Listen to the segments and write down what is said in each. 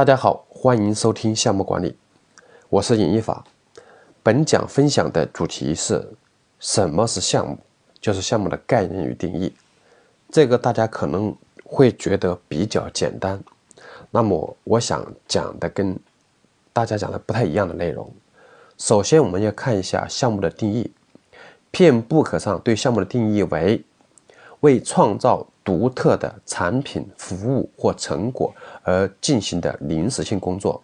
大家好，欢迎收听项目管理，我是尹一法。本讲分享的主题是什么是项目，就是项目的概念与定义。这个大家可能会觉得比较简单，那么我想讲的跟大家讲的不太一样的内容。首先，我们要看一下项目的定义。PMBOK 上对项目的定义为为创造独特的产品、服务或成果而进行的临时性工作。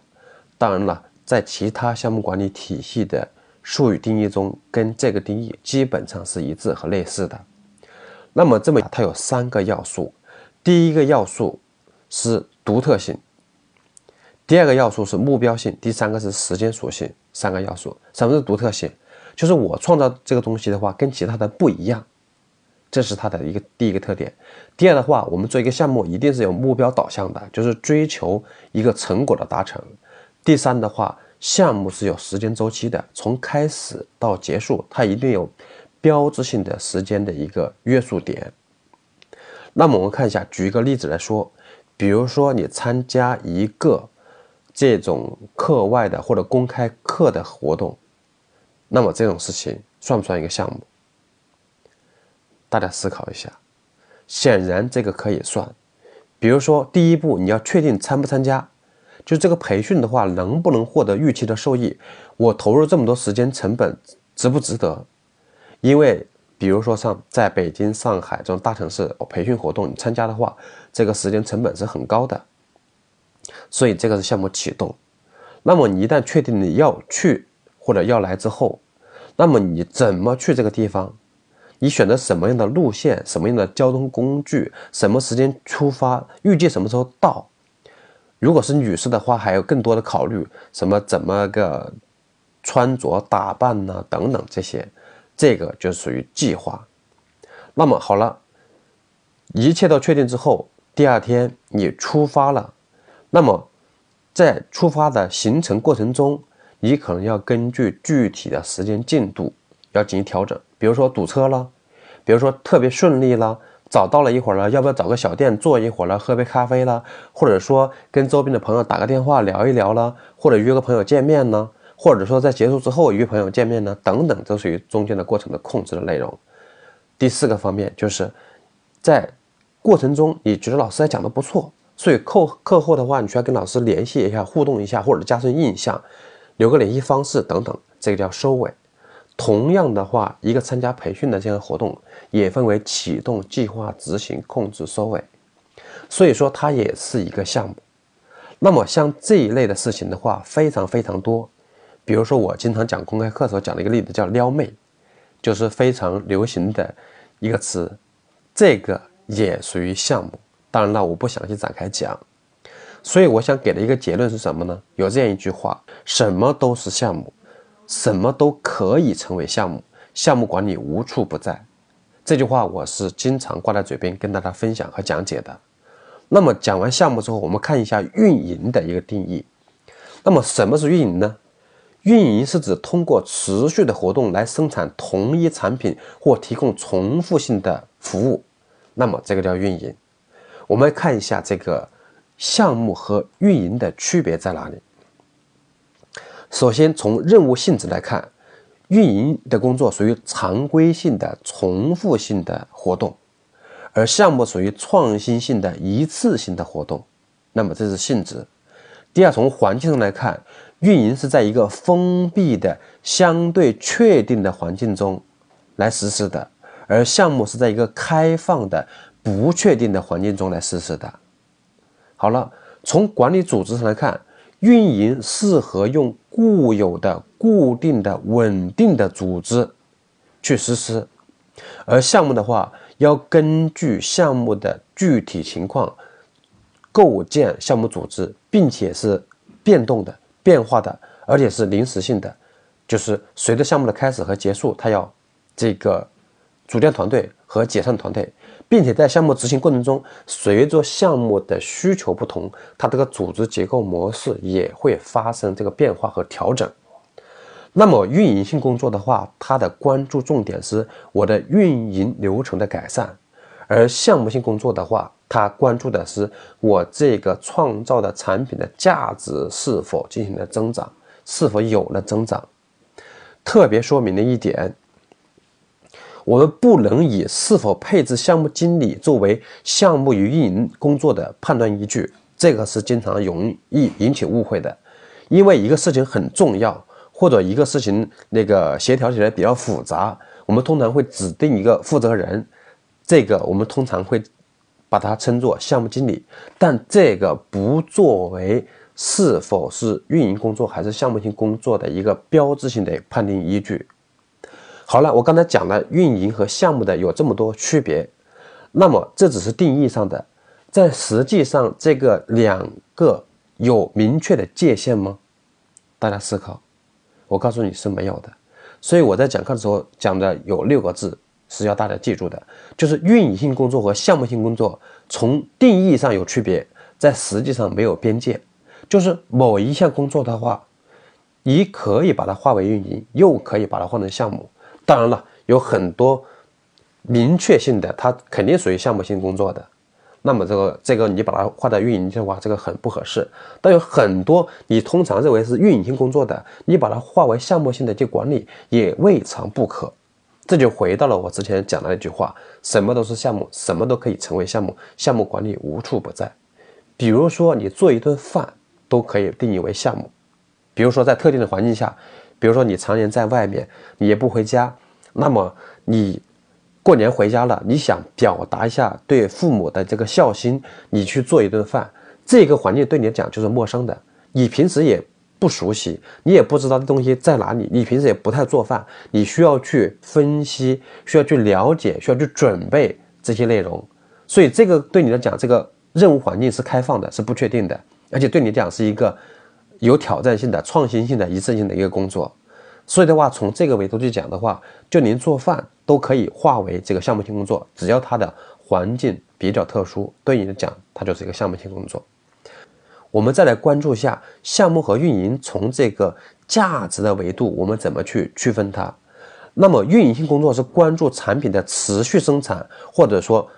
当然了，在其他项目管理体系的术语定义中，跟这个定义基本上是一致和类似的。那么，这么它有三个要素。第一个要素是独特性，第二个要素是目标性，第三个是时间属性。三个要素，什么是独特性？就是我创造这个东西的话，跟其他的不一样。这是它的一个第一个特点。第二的话，我们做一个项目一定是有目标导向的，就是追求一个成果的达成。第三的话，项目是有时间周期的，从开始到结束，它一定有标志性的时间的一个约束点。那么我们看一下，举一个例子来说，比如说你参加一个这种课外的或者公开课的活动，那么这种事情算不算一个项目？大家思考一下，显然这个可以算。比如说，第一步你要确定参不参加，就这个培训的话，能不能获得预期的收益？我投入这么多时间成本，值不值得？因为，比如说像在北京、上海这种大城市，我培训活动你参加的话，这个时间成本是很高的。所以这个是项目启动。那么你一旦确定你要去或者要来之后，那么你怎么去这个地方？你选择什么样的路线，什么样的交通工具，什么时间出发，预计什么时候到？如果是女士的话，还有更多的考虑，什么怎么个穿着打扮呢？等等这些，这个就属于计划。那么好了，一切都确定之后，第二天你出发了，那么在出发的行程过程中，你可能要根据具体的时间进度要进行调整。比如说堵车了，比如说特别顺利了，早到了一会儿了，要不要找个小店坐一会儿了，喝杯咖啡了，或者说跟周边的朋友打个电话聊一聊了，或者约个朋友见面呢，或者说在结束之后约朋友见面呢，等等，都属于中间的过程的控制的内容。第四个方面就是在过程中你觉得老师还讲的不错，所以课课后的话，你需要跟老师联系一下，互动一下，或者加深印象，留个联系方式等等，这个叫收尾。同样的话，一个参加培训的这样活动也分为启动、计划、执行、控制、收尾，所以说它也是一个项目。那么像这一类的事情的话，非常非常多。比如说我经常讲公开课时候讲的一个例子叫“撩妹”，就是非常流行的一个词，这个也属于项目。当然了，我不详细展开讲。所以我想给的一个结论是什么呢？有这样一句话：什么都是项目。什么都可以成为项目，项目管理无处不在。这句话我是经常挂在嘴边跟大家分享和讲解的。那么讲完项目之后，我们看一下运营的一个定义。那么什么是运营呢？运营是指通过持续的活动来生产同一产品或提供重复性的服务。那么这个叫运营。我们看一下这个项目和运营的区别在哪里。首先，从任务性质来看，运营的工作属于常规性的、重复性的活动，而项目属于创新性的、一次性的活动。那么这是性质。第二，从环境上来看，运营是在一个封闭的、相对确定的环境中来实施的，而项目是在一个开放的、不确定的环境中来实施的。好了，从管理组织上来看。运营适合用固有的、固定的、稳定的组织去实施，而项目的话，要根据项目的具体情况构建项目组织，并且是变动的、变化的，而且是临时性的，就是随着项目的开始和结束，它要这个组建团队和解散团队。并且在项目执行过程中，随着项目的需求不同，它这个组织结构模式也会发生这个变化和调整。那么运营性工作的话，它的关注重点是我的运营流程的改善，而项目性工作的话，它关注的是我这个创造的产品的价值是否进行了增长，是否有了增长。特别说明了一点，我们不能以是否配置项目经理作为项目与运营工作的判断依据，这个是经常容易引起误会的。因为一个事情很重要，或者一个事情那个协调起来比较复杂，我们通常会指定一个负责人，这个我们通常会把它称作项目经理，但这个不作为是否是运营工作还是项目性工作的一个标志性的判定依据。好了，我刚才讲了运营和项目的有这么多区别，那么这只是定义上的，在实际上这个两个。有明确的界限吗？大家思考。我告诉你是没有的。所以我在讲课的时候讲的有六个字是要大家记住的，就是运营性工作和项目性工作从定义上有区别，在实际上没有边界。就是某一项工作的话，你可以把它划为运营，又可以把它换成项目。当然了，有很多明确性的，它肯定属于项目性工作的。那么这个这个你把它划在运营的话，这个很不合适。但有很多你通常认为是运营性工作的，你把它划为项目性的去管理也未尝不可。这就回到了我之前讲的那句话：什么都是项目，什么都可以成为项目，项目管理无处不在。比如说你做一顿饭都可以定义为项目。比如说在特定的环境下，比如说你常年在外面，你也不回家，那么你。过年回家了，你想表达一下对父母的这个孝心，你去做一顿饭，这个环境对你来讲就是陌生的，你平时也不熟悉，你也不知道这东西在哪里，你平时也不太做饭，你需要去分析，需要去了解，需要去准备这些内容，所以这个对你来讲，这个任务环境是开放的，是不确定的，而且对你讲是一个有挑战性的、创新性的、一次性的一个工作。所以的话，从这个维度去讲的话，就连做饭都可以划为这个项目性工作，只要它的环境比较特殊，对你来讲，它就是一个项目性工作。我们再来关注一下项目和运营，从这个价值的维度，我们怎么去区分它？那么，运营性工作是关注产品的持续生产，或者说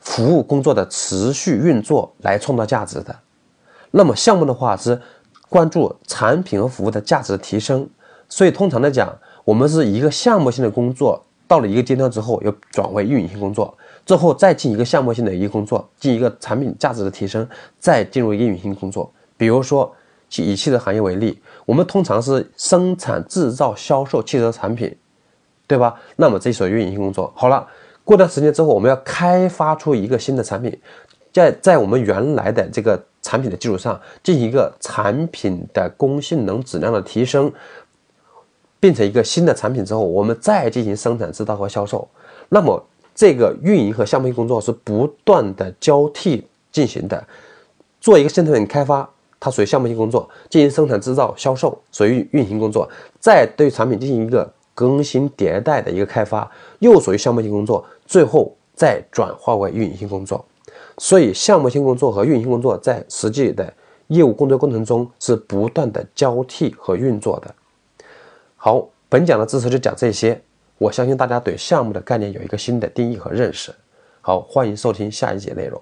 服务工作的持续运作来创造价值的。那么，项目的话是关注产品和服务的价值的提升。所以，通常来讲，我们是一个项目性的工作，到了一个阶段之后，又转为运营性工作，之后再进一个项目性的一个工作，进一个产品价值的提升，再进入一个运营性工作。比如说，以汽车行业为例，我们通常是生产、制造、销售汽车产品，对吧？那么这属于运营性工作。好了，过段时间之后，我们要开发出一个新的产品，在在我们原来的这个产品的基础上，进行一个产品的工性能、质量的提升。变成一个新的产品之后，我们再进行生产、制造和销售。那么，这个运营和项目性工作是不断的交替进行的。做一个新产品开发，它属于项目性工作；进行生产、制造、销售，属于运行工作；再对产品进行一个更新迭代的一个开发，又属于项目性工作；最后再转化为运营性工作。所以，项目性工作和运行工作在实际的业务工作过程中是不断的交替和运作的。好，本讲的知识就讲这些。我相信大家对项目的概念有一个新的定义和认识。好，欢迎收听下一节内容。